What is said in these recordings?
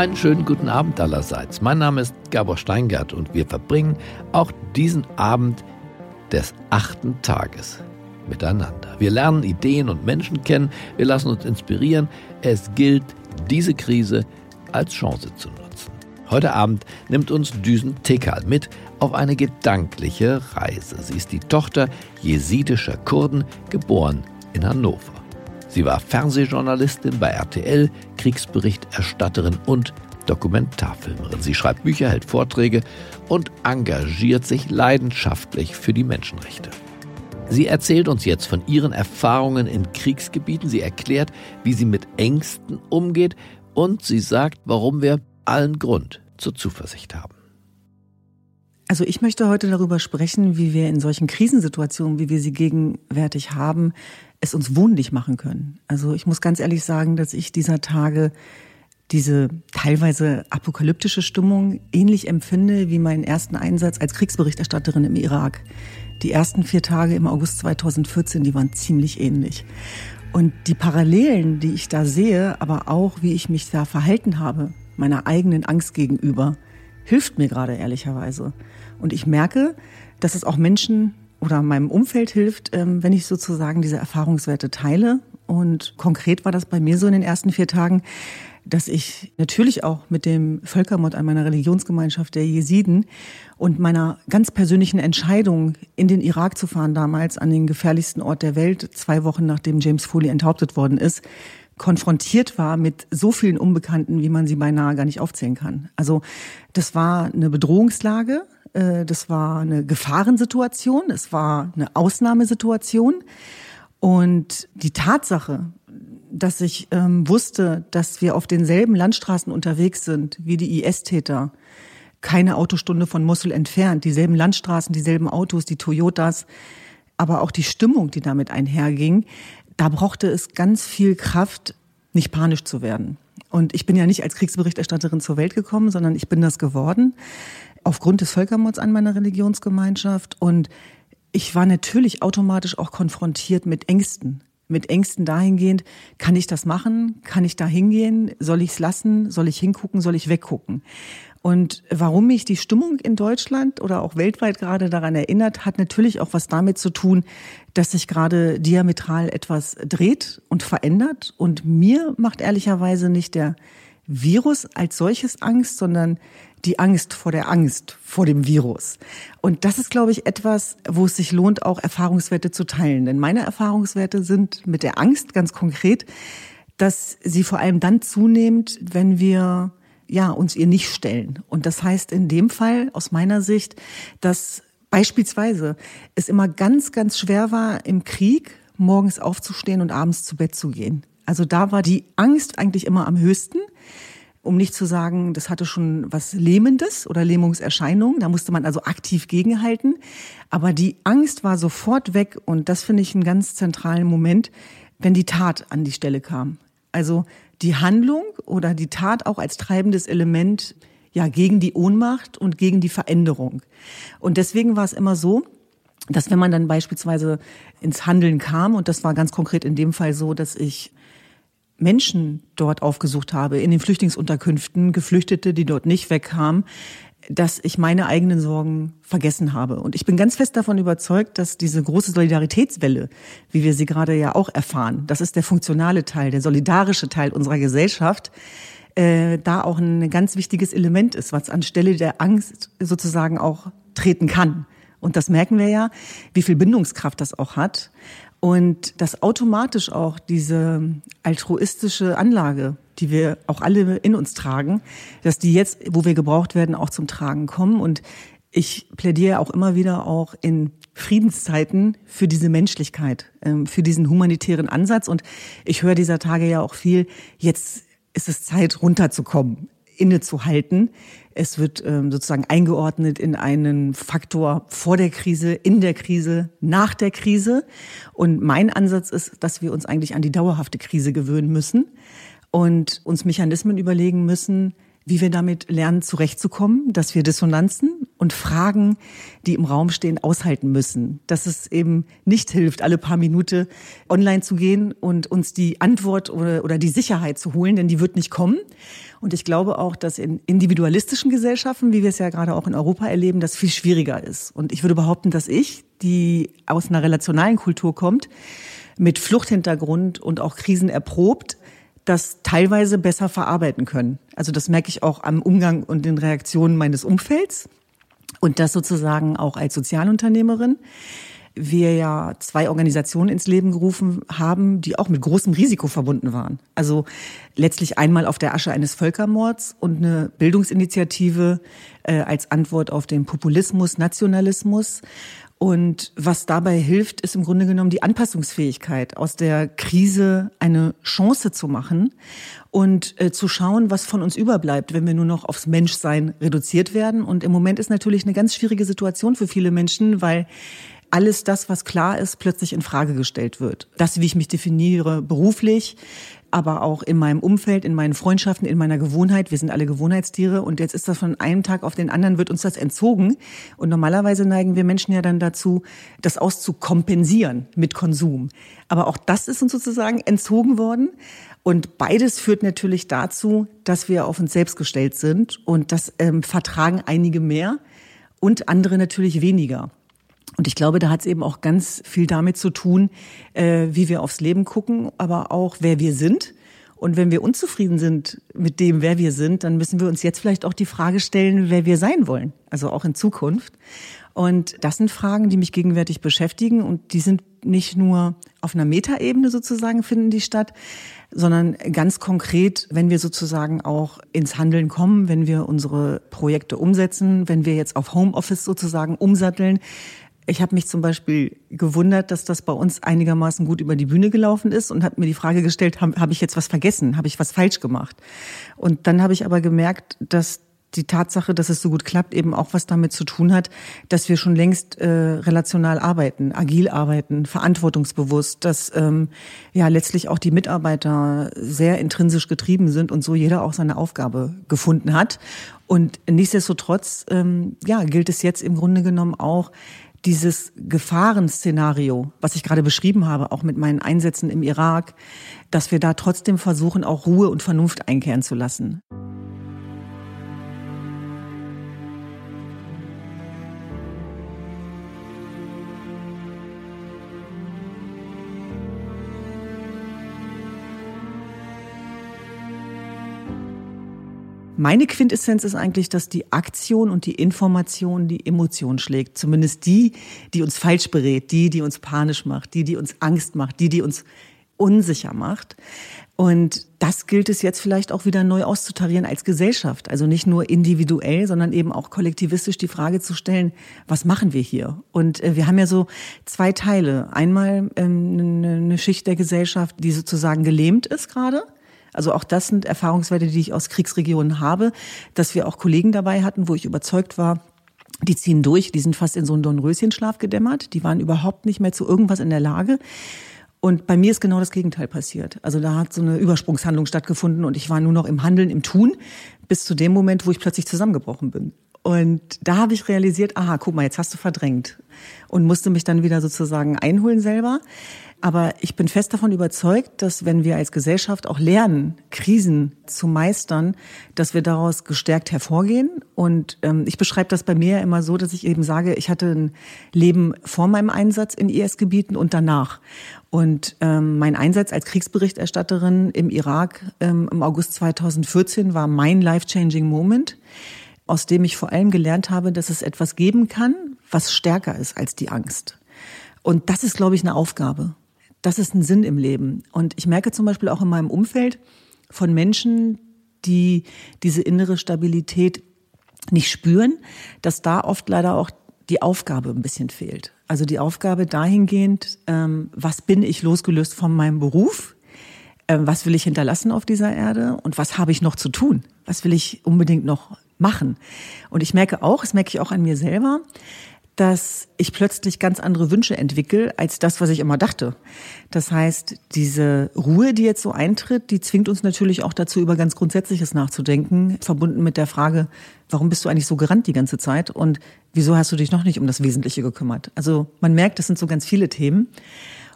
Einen schönen guten Abend allerseits. Mein Name ist Gabor Steingart und wir verbringen auch diesen Abend des achten Tages miteinander. Wir lernen Ideen und Menschen kennen, wir lassen uns inspirieren. Es gilt, diese Krise als Chance zu nutzen. Heute Abend nimmt uns Düsen Tekal mit auf eine gedankliche Reise. Sie ist die Tochter jesidischer Kurden, geboren in Hannover. Sie war Fernsehjournalistin bei RTL, Kriegsberichterstatterin und Dokumentarfilmerin. Sie schreibt Bücher, hält Vorträge und engagiert sich leidenschaftlich für die Menschenrechte. Sie erzählt uns jetzt von ihren Erfahrungen in Kriegsgebieten. Sie erklärt, wie sie mit Ängsten umgeht und sie sagt, warum wir allen Grund zur Zuversicht haben. Also ich möchte heute darüber sprechen, wie wir in solchen Krisensituationen, wie wir sie gegenwärtig haben, es uns wohnlich machen können. Also ich muss ganz ehrlich sagen, dass ich dieser Tage diese teilweise apokalyptische Stimmung ähnlich empfinde wie meinen ersten Einsatz als Kriegsberichterstatterin im Irak. Die ersten vier Tage im August 2014, die waren ziemlich ähnlich. Und die Parallelen, die ich da sehe, aber auch wie ich mich da verhalten habe, meiner eigenen Angst gegenüber, hilft mir gerade ehrlicherweise. Und ich merke, dass es auch Menschen oder meinem Umfeld hilft, ähm, wenn ich sozusagen diese Erfahrungswerte teile. Und konkret war das bei mir so in den ersten vier Tagen, dass ich natürlich auch mit dem Völkermord an meiner Religionsgemeinschaft der Jesiden und meiner ganz persönlichen Entscheidung, in den Irak zu fahren, damals an den gefährlichsten Ort der Welt, zwei Wochen nachdem James Foley enthauptet worden ist, konfrontiert war mit so vielen Unbekannten, wie man sie beinahe gar nicht aufzählen kann. Also das war eine Bedrohungslage, das war eine Gefahrensituation, es war eine Ausnahmesituation. Und die Tatsache, dass ich ähm, wusste, dass wir auf denselben Landstraßen unterwegs sind wie die IS-Täter, keine Autostunde von Mosul entfernt, dieselben Landstraßen, dieselben Autos, die Toyotas, aber auch die Stimmung, die damit einherging, da brauchte es ganz viel Kraft, nicht panisch zu werden. Und ich bin ja nicht als Kriegsberichterstatterin zur Welt gekommen, sondern ich bin das geworden aufgrund des Völkermords an meiner Religionsgemeinschaft. Und ich war natürlich automatisch auch konfrontiert mit Ängsten. Mit Ängsten dahingehend, kann ich das machen? Kann ich da hingehen? Soll ich es lassen? Soll ich hingucken? Soll ich weggucken? Und warum mich die Stimmung in Deutschland oder auch weltweit gerade daran erinnert, hat natürlich auch was damit zu tun, dass sich gerade diametral etwas dreht und verändert. Und mir macht ehrlicherweise nicht der Virus als solches Angst, sondern die Angst vor der Angst vor dem Virus. Und das ist, glaube ich, etwas, wo es sich lohnt, auch Erfahrungswerte zu teilen. Denn meine Erfahrungswerte sind mit der Angst ganz konkret, dass sie vor allem dann zunehmend, wenn wir ja, uns ihr nicht stellen. Und das heißt in dem Fall aus meiner Sicht, dass beispielsweise es immer ganz, ganz schwer war, im Krieg morgens aufzustehen und abends zu Bett zu gehen. Also da war die Angst eigentlich immer am höchsten. Um nicht zu sagen, das hatte schon was Lähmendes oder Lähmungserscheinungen. Da musste man also aktiv gegenhalten. Aber die Angst war sofort weg. Und das finde ich einen ganz zentralen Moment, wenn die Tat an die Stelle kam. Also die Handlung oder die Tat auch als treibendes Element ja gegen die Ohnmacht und gegen die Veränderung. Und deswegen war es immer so, dass wenn man dann beispielsweise ins Handeln kam, und das war ganz konkret in dem Fall so, dass ich Menschen dort aufgesucht habe, in den Flüchtlingsunterkünften, Geflüchtete, die dort nicht wegkamen, dass ich meine eigenen Sorgen vergessen habe. Und ich bin ganz fest davon überzeugt, dass diese große Solidaritätswelle, wie wir sie gerade ja auch erfahren, das ist der funktionale Teil, der solidarische Teil unserer Gesellschaft, äh, da auch ein ganz wichtiges Element ist, was anstelle der Angst sozusagen auch treten kann. Und das merken wir ja, wie viel Bindungskraft das auch hat. Und dass automatisch auch diese altruistische Anlage, die wir auch alle in uns tragen, dass die jetzt, wo wir gebraucht werden, auch zum Tragen kommen. Und ich plädiere auch immer wieder auch in Friedenszeiten für diese Menschlichkeit, ähm, für diesen humanitären Ansatz. Und ich höre dieser Tage ja auch viel, jetzt ist es Zeit, runterzukommen, innezuhalten. Es wird ähm, sozusagen eingeordnet in einen Faktor vor der Krise, in der Krise, nach der Krise. Und mein Ansatz ist, dass wir uns eigentlich an die dauerhafte Krise gewöhnen müssen und uns Mechanismen überlegen müssen, wie wir damit lernen, zurechtzukommen, dass wir Dissonanzen und Fragen, die im Raum stehen, aushalten müssen. Dass es eben nicht hilft, alle paar Minuten online zu gehen und uns die Antwort oder, oder die Sicherheit zu holen, denn die wird nicht kommen. Und ich glaube auch, dass in individualistischen Gesellschaften, wie wir es ja gerade auch in Europa erleben, das viel schwieriger ist. Und ich würde behaupten, dass ich, die aus einer relationalen Kultur kommt, mit Fluchthintergrund und auch Krisen erprobt, das teilweise besser verarbeiten können. Also das merke ich auch am Umgang und den Reaktionen meines Umfelds und das sozusagen auch als Sozialunternehmerin. Wir ja zwei Organisationen ins Leben gerufen haben, die auch mit großem Risiko verbunden waren. Also letztlich einmal auf der Asche eines Völkermords und eine Bildungsinitiative äh, als Antwort auf den Populismus, Nationalismus und was dabei hilft, ist im Grunde genommen die Anpassungsfähigkeit, aus der Krise eine Chance zu machen und äh, zu schauen, was von uns überbleibt, wenn wir nur noch aufs Menschsein reduziert werden. Und im Moment ist natürlich eine ganz schwierige Situation für viele Menschen, weil alles das, was klar ist, plötzlich in Frage gestellt wird. Das, wie ich mich definiere beruflich, aber auch in meinem Umfeld, in meinen Freundschaften, in meiner Gewohnheit. Wir sind alle Gewohnheitstiere und jetzt ist das von einem Tag auf den anderen wird uns das entzogen. Und normalerweise neigen wir Menschen ja dann dazu, das auszukompensieren mit Konsum. Aber auch das ist uns sozusagen entzogen worden. Und beides führt natürlich dazu, dass wir auf uns selbst gestellt sind und das ähm, vertragen einige mehr und andere natürlich weniger. Und ich glaube, da hat es eben auch ganz viel damit zu tun, äh, wie wir aufs Leben gucken, aber auch wer wir sind. Und wenn wir unzufrieden sind mit dem, wer wir sind, dann müssen wir uns jetzt vielleicht auch die Frage stellen, wer wir sein wollen, also auch in Zukunft. Und das sind Fragen, die mich gegenwärtig beschäftigen und die sind nicht nur auf einer Metaebene sozusagen finden die statt, sondern ganz konkret, wenn wir sozusagen auch ins Handeln kommen, wenn wir unsere Projekte umsetzen, wenn wir jetzt auf Homeoffice sozusagen umsatteln, ich habe mich zum Beispiel gewundert, dass das bei uns einigermaßen gut über die Bühne gelaufen ist und habe mir die Frage gestellt, habe hab ich jetzt was vergessen, habe ich was falsch gemacht? Und dann habe ich aber gemerkt, dass die Tatsache, dass es so gut klappt, eben auch was damit zu tun hat, dass wir schon längst äh, relational arbeiten, agil arbeiten, verantwortungsbewusst, dass ähm, ja letztlich auch die Mitarbeiter sehr intrinsisch getrieben sind und so jeder auch seine Aufgabe gefunden hat. Und nichtsdestotrotz ähm, ja gilt es jetzt im Grunde genommen auch dieses Gefahrenszenario, was ich gerade beschrieben habe, auch mit meinen Einsätzen im Irak, dass wir da trotzdem versuchen, auch Ruhe und Vernunft einkehren zu lassen. Meine Quintessenz ist eigentlich, dass die Aktion und die Information die Emotion schlägt. Zumindest die, die uns falsch berät, die, die uns panisch macht, die, die uns Angst macht, die, die uns unsicher macht. Und das gilt es jetzt vielleicht auch wieder neu auszutarieren als Gesellschaft. Also nicht nur individuell, sondern eben auch kollektivistisch die Frage zu stellen, was machen wir hier? Und äh, wir haben ja so zwei Teile. Einmal ähm, eine Schicht der Gesellschaft, die sozusagen gelähmt ist gerade also auch das sind Erfahrungswerte, die ich aus Kriegsregionen habe, dass wir auch Kollegen dabei hatten, wo ich überzeugt war, die ziehen durch, die sind fast in so einen Dornröschenschlaf gedämmert, die waren überhaupt nicht mehr zu irgendwas in der Lage. Und bei mir ist genau das Gegenteil passiert. Also da hat so eine Übersprungshandlung stattgefunden und ich war nur noch im Handeln, im Tun, bis zu dem Moment, wo ich plötzlich zusammengebrochen bin. Und da habe ich realisiert, aha, guck mal, jetzt hast du verdrängt und musste mich dann wieder sozusagen einholen selber. Aber ich bin fest davon überzeugt, dass wenn wir als Gesellschaft auch lernen, Krisen zu meistern, dass wir daraus gestärkt hervorgehen. Und ähm, ich beschreibe das bei mir immer so, dass ich eben sage, ich hatte ein Leben vor meinem Einsatz in IS-Gebieten und danach. Und ähm, mein Einsatz als Kriegsberichterstatterin im Irak ähm, im August 2014 war mein life-changing Moment, aus dem ich vor allem gelernt habe, dass es etwas geben kann, was stärker ist als die Angst. Und das ist, glaube ich, eine Aufgabe das ist ein Sinn im Leben. Und ich merke zum Beispiel auch in meinem Umfeld von Menschen, die diese innere Stabilität nicht spüren, dass da oft leider auch die Aufgabe ein bisschen fehlt. Also die Aufgabe dahingehend, ähm, was bin ich losgelöst von meinem Beruf? Ähm, was will ich hinterlassen auf dieser Erde? Und was habe ich noch zu tun? Was will ich unbedingt noch machen? Und ich merke auch, das merke ich auch an mir selber, dass ich plötzlich ganz andere Wünsche entwickle als das, was ich immer dachte. Das heißt, diese Ruhe, die jetzt so eintritt, die zwingt uns natürlich auch dazu, über ganz Grundsätzliches nachzudenken, verbunden mit der Frage, warum bist du eigentlich so gerannt die ganze Zeit und wieso hast du dich noch nicht um das Wesentliche gekümmert? Also man merkt, das sind so ganz viele Themen.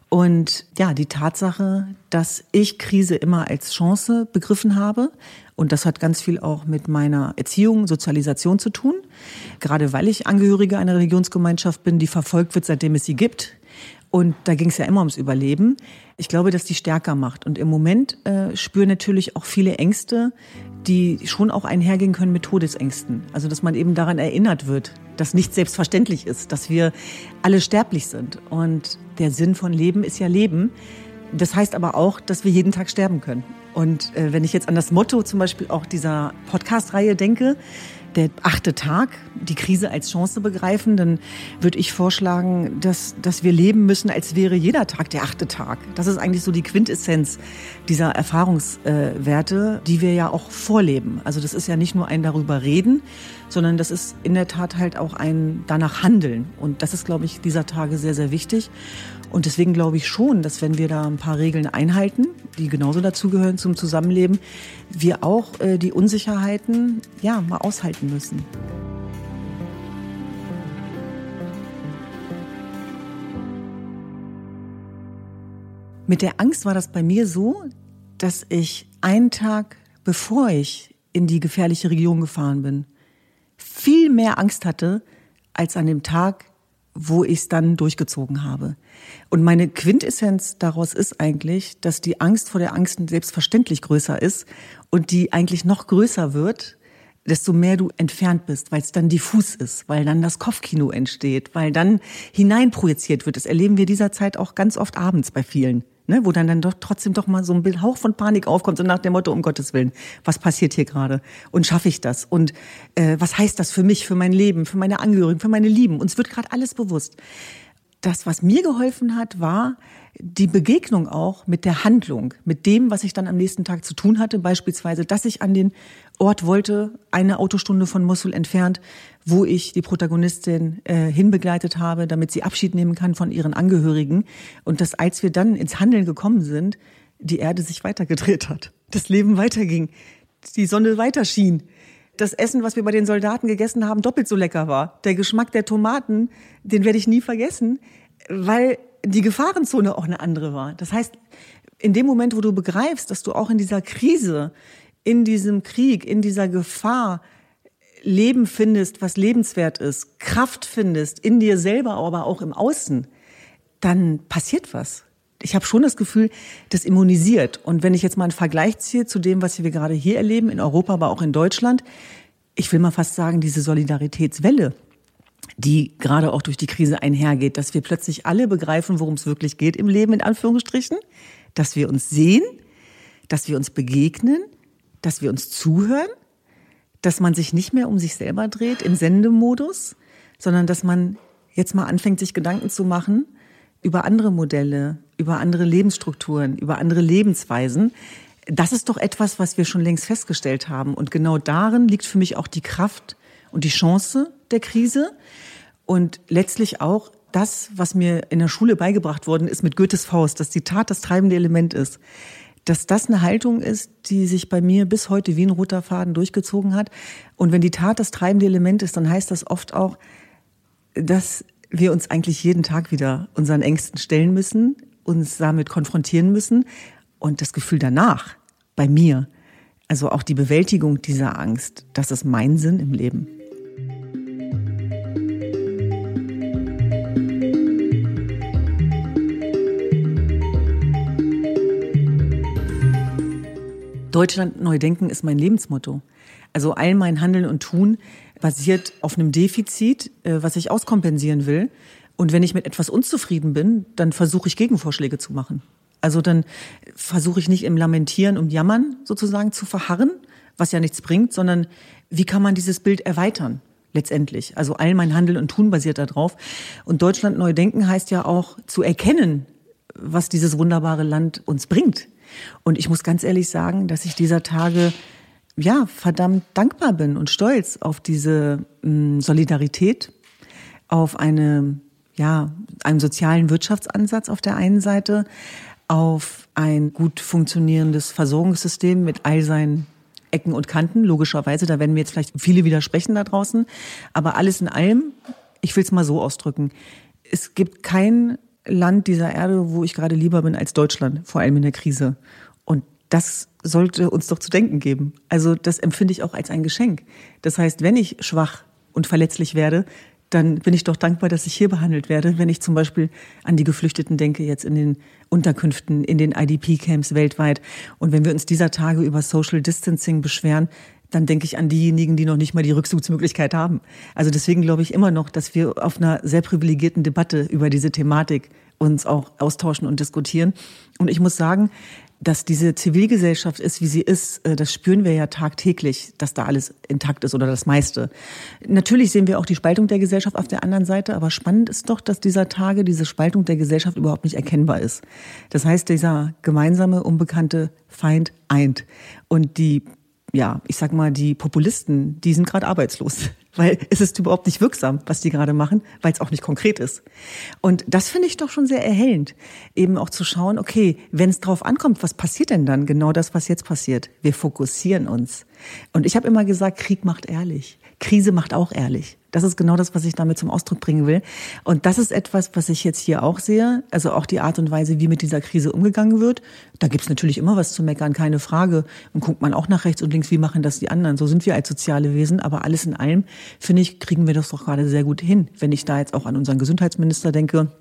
Und ja, die Tatsache, dass ich Krise immer als Chance begriffen habe, und das hat ganz viel auch mit meiner Erziehung, Sozialisation zu tun, gerade weil ich Angehörige einer Religionsgemeinschaft bin, die verfolgt wird, seitdem es sie gibt. Und da ging es ja immer ums Überleben. Ich glaube, dass die stärker macht. Und im Moment äh, spüren natürlich auch viele Ängste, die schon auch einhergehen können mit Todesängsten. Also dass man eben daran erinnert wird, dass nicht selbstverständlich ist, dass wir alle sterblich sind. Und der Sinn von Leben ist ja Leben. Das heißt aber auch, dass wir jeden Tag sterben können. Und äh, wenn ich jetzt an das Motto zum Beispiel auch dieser Podcast-Reihe denke, der achte Tag, die Krise als Chance begreifen, dann würde ich vorschlagen, dass, dass wir leben müssen, als wäre jeder Tag der achte Tag. Das ist eigentlich so die Quintessenz dieser Erfahrungswerte, die wir ja auch vorleben. Also das ist ja nicht nur ein darüber reden, sondern das ist in der Tat halt auch ein danach handeln. Und das ist, glaube ich, dieser Tage sehr, sehr wichtig. Und deswegen glaube ich schon, dass wenn wir da ein paar Regeln einhalten, die genauso dazugehören zum Zusammenleben, wir auch äh, die Unsicherheiten ja mal aushalten müssen. Mit der Angst war das bei mir so, dass ich einen Tag bevor ich in die gefährliche Region gefahren bin, viel mehr Angst hatte als an dem Tag, wo ich es dann durchgezogen habe. Und meine Quintessenz daraus ist eigentlich, dass die Angst vor der Angst selbstverständlich größer ist und die eigentlich noch größer wird, desto mehr du entfernt bist, weil es dann diffus ist, weil dann das Kopfkino entsteht, weil dann hineinprojiziert wird. Das erleben wir dieser Zeit auch ganz oft abends bei vielen ne, wo dann dann doch trotzdem doch mal so ein Hauch von Panik aufkommt, so nach dem Motto, um Gottes Willen, was passiert hier gerade? Und schaffe ich das? Und äh, was heißt das für mich, für mein Leben, für meine Angehörigen, für meine Lieben? Uns wird gerade alles bewusst. Das, was mir geholfen hat, war, die Begegnung auch mit der Handlung, mit dem, was ich dann am nächsten Tag zu tun hatte, beispielsweise, dass ich an den Ort wollte, eine Autostunde von Mosul entfernt, wo ich die Protagonistin äh, hinbegleitet habe, damit sie Abschied nehmen kann von ihren Angehörigen. Und dass, als wir dann ins Handeln gekommen sind, die Erde sich weitergedreht hat, das Leben weiterging, die Sonne weiter schien, das Essen, was wir bei den Soldaten gegessen haben, doppelt so lecker war. Der Geschmack der Tomaten, den werde ich nie vergessen, weil die Gefahrenzone auch eine andere war. Das heißt, in dem Moment, wo du begreifst, dass du auch in dieser Krise, in diesem Krieg, in dieser Gefahr Leben findest, was lebenswert ist, Kraft findest, in dir selber, aber auch im Außen, dann passiert was. Ich habe schon das Gefühl, das immunisiert. Und wenn ich jetzt mal einen Vergleich ziehe zu dem, was wir gerade hier erleben, in Europa, aber auch in Deutschland, ich will mal fast sagen, diese Solidaritätswelle, die gerade auch durch die Krise einhergeht, dass wir plötzlich alle begreifen, worum es wirklich geht im Leben, in Anführungsstrichen, dass wir uns sehen, dass wir uns begegnen, dass wir uns zuhören, dass man sich nicht mehr um sich selber dreht im Sendemodus, sondern dass man jetzt mal anfängt, sich Gedanken zu machen über andere Modelle, über andere Lebensstrukturen, über andere Lebensweisen. Das ist doch etwas, was wir schon längst festgestellt haben. Und genau darin liegt für mich auch die Kraft und die Chance der Krise und letztlich auch das, was mir in der Schule beigebracht worden ist mit Goethes Faust, dass die Tat das treibende Element ist, dass das eine Haltung ist, die sich bei mir bis heute wie ein roter Faden durchgezogen hat. Und wenn die Tat das treibende Element ist, dann heißt das oft auch, dass wir uns eigentlich jeden Tag wieder unseren Ängsten stellen müssen, uns damit konfrontieren müssen und das Gefühl danach bei mir, also auch die Bewältigung dieser Angst, das ist mein Sinn im Leben. Deutschland neu denken ist mein Lebensmotto. Also all mein Handeln und Tun basiert auf einem Defizit, äh, was ich auskompensieren will. Und wenn ich mit etwas unzufrieden bin, dann versuche ich Gegenvorschläge zu machen. Also dann versuche ich nicht im Lamentieren und Jammern sozusagen zu verharren, was ja nichts bringt, sondern wie kann man dieses Bild erweitern? Letztendlich. Also all mein Handeln und Tun basiert darauf. Und Deutschland neu denken heißt ja auch zu erkennen, was dieses wunderbare Land uns bringt. Und ich muss ganz ehrlich sagen, dass ich dieser Tage ja verdammt dankbar bin und stolz auf diese mh, hm, Solidarität, auf eine, ja, einen sozialen Wirtschaftsansatz auf der einen Seite, auf ein gut funktionierendes Versorgungssystem mit all seinen Ecken und Kanten, logischerweise. Da werden mir jetzt vielleicht viele widersprechen da draußen. Aber alles in allem, ich will es mal so ausdrücken, es gibt kein Land dieser Erde, wo ich gerade lieber bin als Deutschland, vor allem in der Krise. Und das sollte uns doch zu denken geben. Also das empfinde ich auch als ein Geschenk. Das heißt, wenn ich schwach und verletzlich werde, dann bin ich doch dankbar, dass ich hier behandelt werde. Wenn ich zum Beispiel an die Geflüchteten denke, jetzt in den Unterkünften, in den IDP-Camps weltweit. Und wenn wir uns dieser Tage über Social Distancing beschweren, dann denke ich an diejenigen, die noch nicht mal die Rückzugsmöglichkeit haben. Also deswegen glaube ich immer noch, dass wir auf einer sehr privilegierten Debatte über diese Thematik uns auch austauschen und diskutieren. Und ich muss sagen, dass diese Zivilgesellschaft ist, wie sie ist, äh, das spüren wir ja tagtäglich, dass da alles intakt ist oder das meiste. Natürlich sehen wir auch die Spaltung der Gesellschaft auf der anderen Seite, aber spannend ist doch, dass dieser Tage diese Spaltung der Gesellschaft überhaupt nicht erkennbar ist. Das heißt, dieser gemeinsame, unbekannte Feind eint. Und die ja, ich sag mal, die Populisten, die sind gerade arbeitslos, weil es ist überhaupt nicht wirksam, was die gerade machen, weil es auch nicht konkret ist. Und das finde ich doch schon sehr erhellend, eben auch zu schauen, okay, wenn es drauf ankommt, was passiert denn dann? Genau das, was jetzt passiert. Wir fokussieren uns. Und ich habe immer gesagt, Krieg macht ehrlich. Krise macht auch ehrlich. Das ist genau das, was ich damit zum Ausdruck bringen will. Und das ist etwas, was ich jetzt hier auch sehe. Also auch die Art und Weise, wie mit dieser Krise umgegangen wird. Da gibt's natürlich immer was zu meckern, keine Frage. Und guckt man auch nach rechts und links, wie machen das die anderen. So sind wir als soziale Wesen. Aber alles in allem, finde ich, kriegen wir das doch gerade sehr gut hin. Wenn ich da jetzt auch an unseren Gesundheitsminister denke,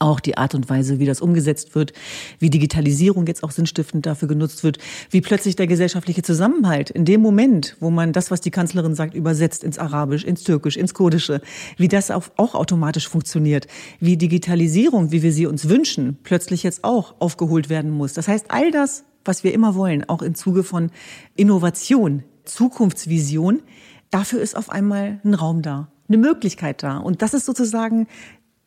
auch die Art und Weise, wie das umgesetzt wird, wie Digitalisierung jetzt auch sinnstiftend dafür genutzt wird, wie plötzlich der gesellschaftliche Zusammenhalt in dem Moment, wo man das, was die Kanzlerin sagt, übersetzt ins Arabisch, ins Türkisch, ins Kurdische, wie das auch, automatisch funktioniert, wie Digitalisierung, wie wir sie uns wünschen, plötzlich jetzt auch aufgeholt werden muss. Das heißt, all das, was wir immer wollen, auch im Zuge von Innovation, Zukunftsvision, dafür ist auf einmal ein Raum da eine Möglichkeit da. Und das ist sozusagen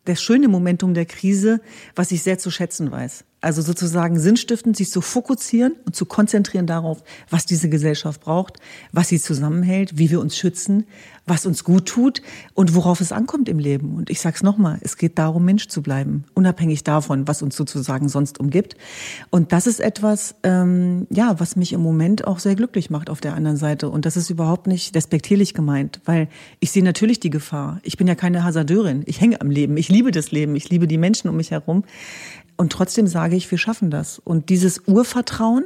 das schöne Momentum der Krise, was ich sehr zu schätzen weiß. Also sozusagen sinnstiftend, sich zu fokussieren und zu konzentrieren darauf, was diese Gesellschaft braucht, was sie zusammenhält, wie wir uns schützen, was uns gut tut und worauf es ankommt im Leben. Und ich sage es nochmal, es geht darum, Mensch zu bleiben, unabhängig davon, was uns sozusagen sonst umgibt. Und das ist etwas, ähm, ja, was mich im Moment auch sehr glücklich macht auf der anderen Seite. Und das ist überhaupt nicht respektierlich gemeint, weil ich sehe natürlich die Gefahr. Ich bin ja keine Hasardeurin. Ich hänge am Leben. Ich liebe das Leben. Ich liebe die Menschen um mich herum. Und trotzdem sage ich, wir schaffen das. Und dieses Urvertrauen,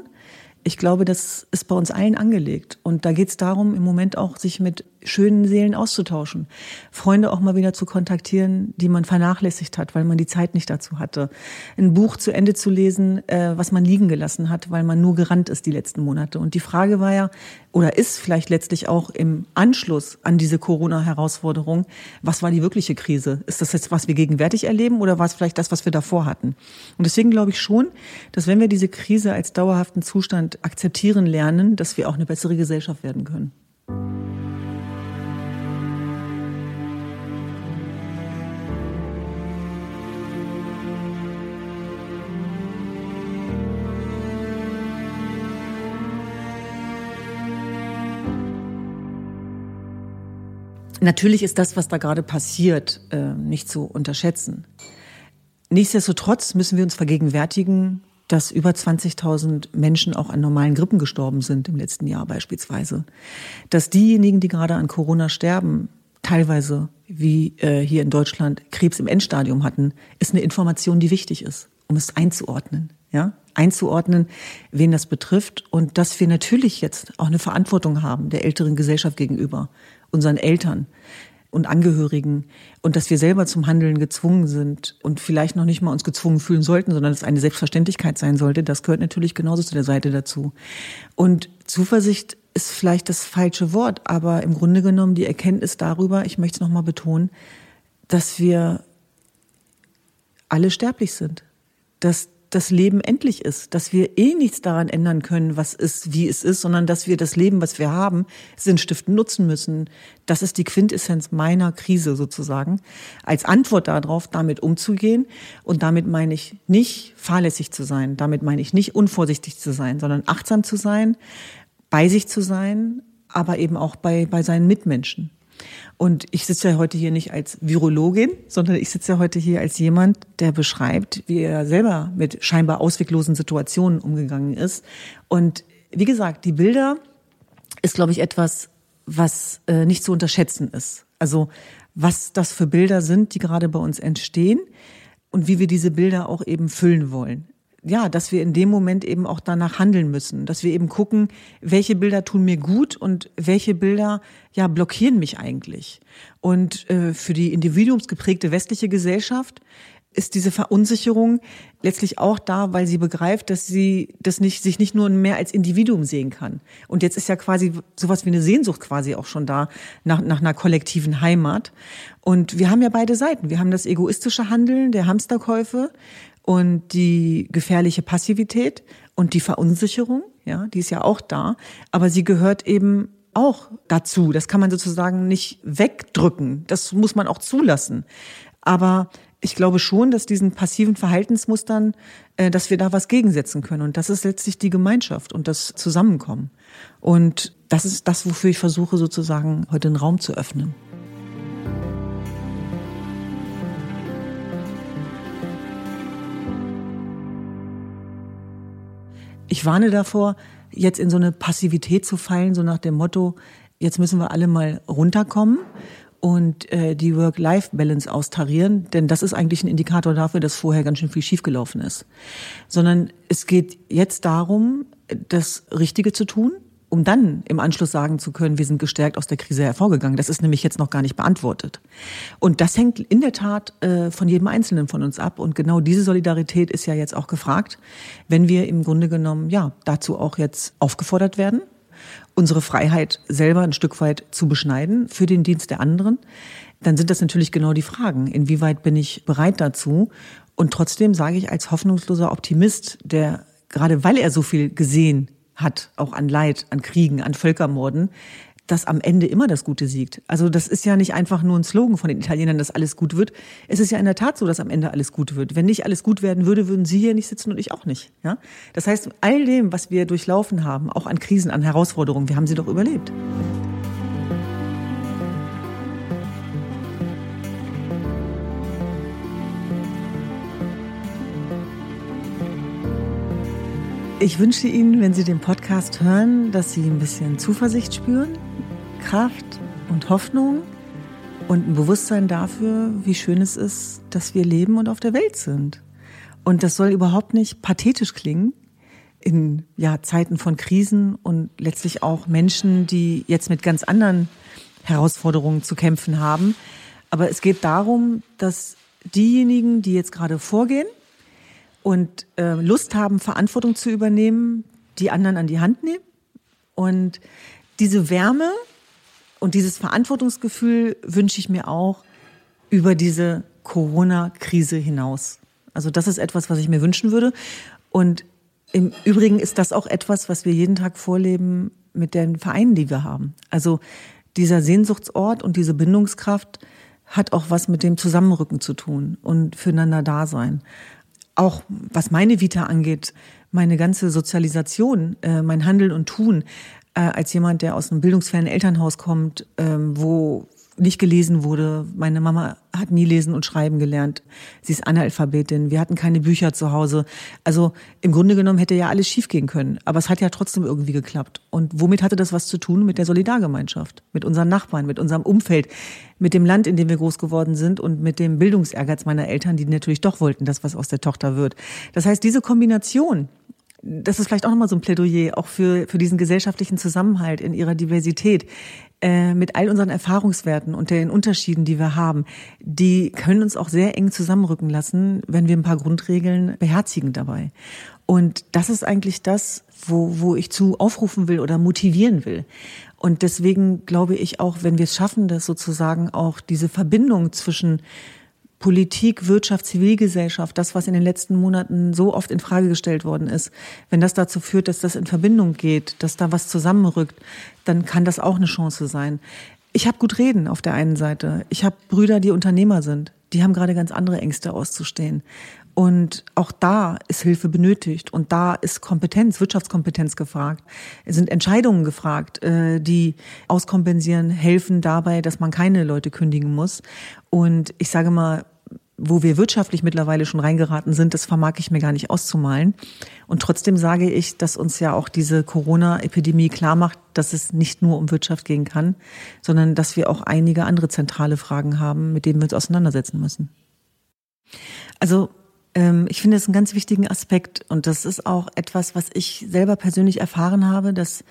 ich glaube, das ist bei uns allen angelegt. Und da geht es darum, im Moment auch sich mit schönen Seelen auszutauschen. Freunde auch mal wieder zu kontaktieren, die man vernachlässigt hat, weil man die Zeit nicht dazu hatte. Ein Buch zu Ende zu lesen, äh, was man liegen gelassen hat, weil man nur gerannt ist die letzten Monate. Und die Frage war ja, oder ist vielleicht letztlich auch im Anschluss an diese Corona-Herausforderung, was war die wirkliche Krise? Ist das jetzt, was wir gegenwärtig erleben oder war es vielleicht das, was wir davor hatten? Und deswegen glaube ich schon, dass wenn wir diese Krise als dauerhaften Zustand akzeptieren lernen, dass wir auch eine bessere Gesellschaft werden können. Natürlich ist das, was da gerade passiert, äh, nicht zu unterschätzen. Nichtsdestotrotz müssen wir uns vergegenwärtigen, dass über 20.000 Menschen auch an normalen Grippen gestorben sind im letzten Jahr beispielsweise. Dass diejenigen, die gerade an Corona sterben, teilweise wie äh, hier in Deutschland Krebs im Endstadium hatten, ist eine Information, die wichtig ist, um es einzuordnen. Ja, einzuordnen, wen das betrifft und dass wir natürlich jetzt auch eine Verantwortung haben der älteren Gesellschaft gegenüber unseren Eltern und Angehörigen und dass wir selber zum Handeln gezwungen sind und vielleicht noch nicht mal uns gezwungen fühlen sollten, sondern es eine Selbstverständlichkeit sein sollte, das gehört natürlich genauso zu der Seite dazu. Und Zuversicht ist vielleicht das falsche Wort, aber im Grunde genommen die Erkenntnis darüber, ich möchte es nochmal betonen, dass wir alle sterblich sind, dass das Leben endlich ist, dass wir eh nichts daran ändern können, was ist, wie es ist, sondern dass wir das Leben, was wir haben, sinnstiftend nutzen müssen. Das ist die Quintessenz meiner Krise sozusagen. Als Antwort darauf, damit umzugehen. Und damit meine ich nicht fahrlässig zu sein. Damit meine ich nicht unvorsichtig zu sein, sondern achtsam zu sein, bei sich zu sein, aber eben auch bei, bei seinen Mitmenschen. Und ich sitze ja heute hier nicht als Virologin, sondern ich sitze ja heute hier als jemand, der beschreibt, wie er selber mit scheinbar ausweglosen Situationen umgegangen ist. Und wie gesagt, die Bilder ist, glaube ich, etwas, was äh, nicht zu unterschätzen ist. Also was das für Bilder sind, die gerade bei uns entstehen und wie wir diese Bilder auch eben füllen wollen ja, dass wir in dem Moment eben auch danach handeln müssen, dass wir eben gucken, welche Bilder tun mir gut und welche Bilder ja blockieren mich eigentlich. Und äh, für die individuumsgeprägte westliche Gesellschaft ist diese Verunsicherung letztlich auch da, weil sie begreift, dass sie das nicht, sich nicht nur mehr als Individuum sehen kann. Und jetzt ist ja quasi sowas wie eine Sehnsucht quasi auch schon da nach, nach einer kollektiven Heimat. Und wir haben ja beide Seiten. Wir haben das egoistische Handeln der Hamsterkäufe und die gefährliche Passivität und die Verunsicherung, ja, die ist ja auch da, aber sie gehört eben auch dazu. Das kann man sozusagen nicht wegdrücken. Das muss man auch zulassen. Aber ich glaube schon, dass diesen passiven Verhaltensmustern, äh, dass wir da was gegensetzen können. Und das ist letztlich die Gemeinschaft und das Zusammenkommen. Und das ist das, wofür ich versuche, sozusagen heute einen Raum zu öffnen. Ich warne davor, jetzt in so eine Passivität zu fallen, so nach dem Motto, jetzt müssen wir alle mal runterkommen und äh, die Work-Life-Balance austarieren, denn das ist eigentlich ein Indikator dafür, dass vorher ganz schön viel schiefgelaufen ist. Sondern es geht jetzt darum, das Richtige zu tun, um dann im Anschluss sagen zu können, wir sind gestärkt aus der Krise hervorgegangen. Das ist nämlich jetzt noch gar nicht beantwortet. Und das hängt in der Tat äh, von jedem Einzelnen von uns ab. Und genau diese Solidarität ist ja jetzt auch gefragt, wenn wir im Grunde genommen ja dazu auch jetzt aufgefordert werden, unsere Freiheit selber ein Stück weit zu beschneiden für den Dienst der anderen. Dann sind das natürlich genau die Fragen. Inwieweit bin ich bereit dazu? Und trotzdem sage ich als hoffnungsloser Optimist, der gerade weil er so viel gesehen hat, auch an Leid, an Kriegen, an Völkermorden, dass am Ende immer das Gute siegt. Also das ist ja nicht einfach nur ein Slogan von den Italienern, dass alles gut wird. Es ist ja in der Tat so, dass am Ende alles gut wird. Wenn nicht alles gut werden würde, würden Sie hier nicht sitzen und ich auch nicht. Ja? Das heißt, all dem, was wir durchlaufen haben, auch an Krisen, an Herausforderungen, wir haben sie doch überlebt. Ich wünsche Ihnen, wenn Sie den Podcast hören, dass Sie ein bisschen Zuversicht spüren, Kraft und Hoffnung und ein Bewusstsein dafür, wie schön es ist, dass wir leben und auf der Welt sind. Und das soll überhaupt nicht pathetisch klingen in ja, Zeiten von Krisen und letztlich auch Menschen, die jetzt mit ganz anderen Herausforderungen zu kämpfen haben. Aber es geht darum, dass diejenigen, die jetzt gerade vorgehen, und äh, Lust haben, Verantwortung zu übernehmen, die anderen an die Hand nehmen. Und diese Wärme und dieses Verantwortungsgefühl wünsche ich mir auch über diese Corona-Krise hinaus. Also das ist etwas, was ich mir wünschen würde. Und im Übrigen ist das auch etwas, was wir jeden Tag vorleben mit den Vereinen, die wir haben. Also dieser Sehnsuchtsort und diese Bindungskraft hat auch was mit dem Zusammenrücken zu tun und füreinander da sein auch was meine Vita angeht, meine ganze Sozialisation, äh, mein Handeln und Tun, äh, als jemand, der aus einem bildungsfernen Elternhaus kommt, ähm, wo nicht gelesen wurde. Meine Mama hat nie lesen und schreiben gelernt. Sie ist Analphabetin. Wir hatten keine Bücher zu Hause. Also im Grunde genommen hätte ja alles schiefgehen können. Aber es hat ja trotzdem irgendwie geklappt. Und womit hatte das was zu tun? Mit der Solidargemeinschaft, mit unseren Nachbarn, mit unserem Umfeld, mit dem Land, in dem wir groß geworden sind und mit dem Bildungsehrgeiz meiner Eltern, die natürlich doch wollten, dass was aus der Tochter wird. Das heißt, diese Kombination, das ist vielleicht auch nochmal so ein Plädoyer, auch für, für diesen gesellschaftlichen Zusammenhalt in ihrer Diversität. Äh, mit all unseren Erfahrungswerten und den Unterschieden, die wir haben, die können uns auch sehr eng zusammenrücken lassen, wenn wir ein paar Grundregeln beherzigen dabei. Und das ist eigentlich das, wo, wo ich zu aufrufen will oder motivieren will. Und deswegen glaube ich auch, wenn wir es schaffen, dass sozusagen auch diese Verbindung zwischen Politik, Wirtschaft, Zivilgesellschaft, das, was in den letzten Monaten so oft in Frage gestellt worden ist, wenn das dazu führt, dass das in Verbindung geht, dass da was zusammenrückt, dann kann das auch eine Chance sein. Ich habe gut reden auf der einen Seite. Ich habe Brüder, die Unternehmer sind. die haben gerade ganz andere Ängste auszustehen. Und auch da ist Hilfe benötigt und da ist Kompetenz, Wirtschaftskompetenz gefragt. Es sind Entscheidungen gefragt, äh, die auskompensieren, helfen dabei, dass man keine Leute kündigen muss. Und ich sage mal, wo wir wirtschaftlich mittlerweile schon reingeraten sind, das vermag ich mir gar nicht auszumalen. Und trotzdem sage ich, dass uns ja auch diese Corona-Epidemie klar macht, dass es nicht nur um Wirtschaft gehen kann, sondern dass wir auch einige andere zentrale Fragen haben, mit denen wir uns auseinandersetzen müssen. Also ich finde es einen ganz wichtigen Aspekt und das ist auch etwas, was ich selber persönlich erfahren habe, dass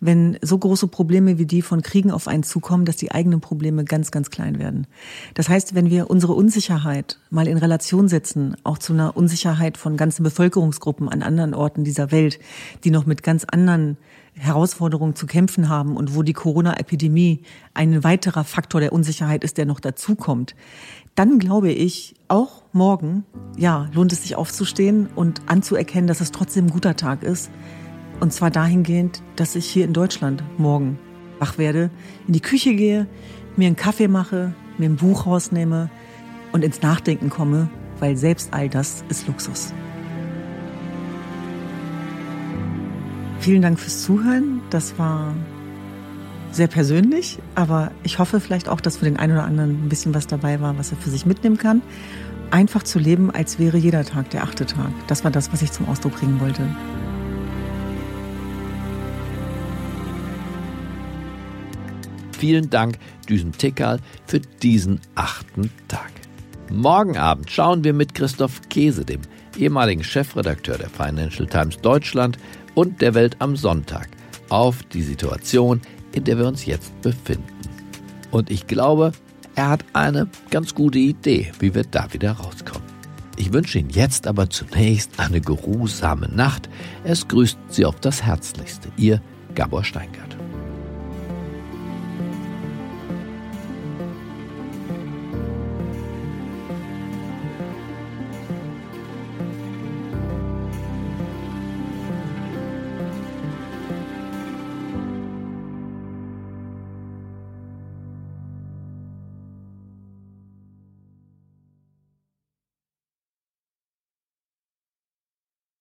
wenn so große Probleme wie die von Kriegen auf einen zukommen, dass die eigenen Probleme ganz, ganz klein werden. Das heißt, wenn wir unsere Unsicherheit mal in Relation setzen, auch zu einer Unsicherheit von ganzen Bevölkerungsgruppen an anderen Orten dieser Welt, die noch mit ganz anderen Herausforderungen zu kämpfen haben und wo die Corona-Epidemie ein weiterer Faktor der Unsicherheit ist, der noch dazukommt, dann glaube ich, auch morgen, ja, lohnt es sich aufzustehen und anzuerkennen, dass es trotzdem ein guter Tag ist, und zwar dahingehend, dass ich hier in Deutschland morgen wach werde, in die Küche gehe, mir einen Kaffee mache, mir ein Buch rausnehme und ins Nachdenken komme, weil selbst all das ist Luxus. Vielen Dank fürs Zuhören. Das war sehr persönlich, aber ich hoffe vielleicht auch, dass für den einen oder anderen ein bisschen was dabei war, was er für sich mitnehmen kann. Einfach zu leben, als wäre jeder Tag der achte Tag. Das war das, was ich zum Ausdruck bringen wollte. Vielen Dank, Düsen Tickal, für diesen achten Tag. Morgen Abend schauen wir mit Christoph Käse, dem ehemaligen Chefredakteur der Financial Times Deutschland und der Welt am Sonntag, auf die Situation, in der wir uns jetzt befinden. Und ich glaube, er hat eine ganz gute Idee, wie wir da wieder rauskommen. Ich wünsche Ihnen jetzt aber zunächst eine geruhsame Nacht. Es grüßt Sie auf das Herzlichste. Ihr Gabor Steingart.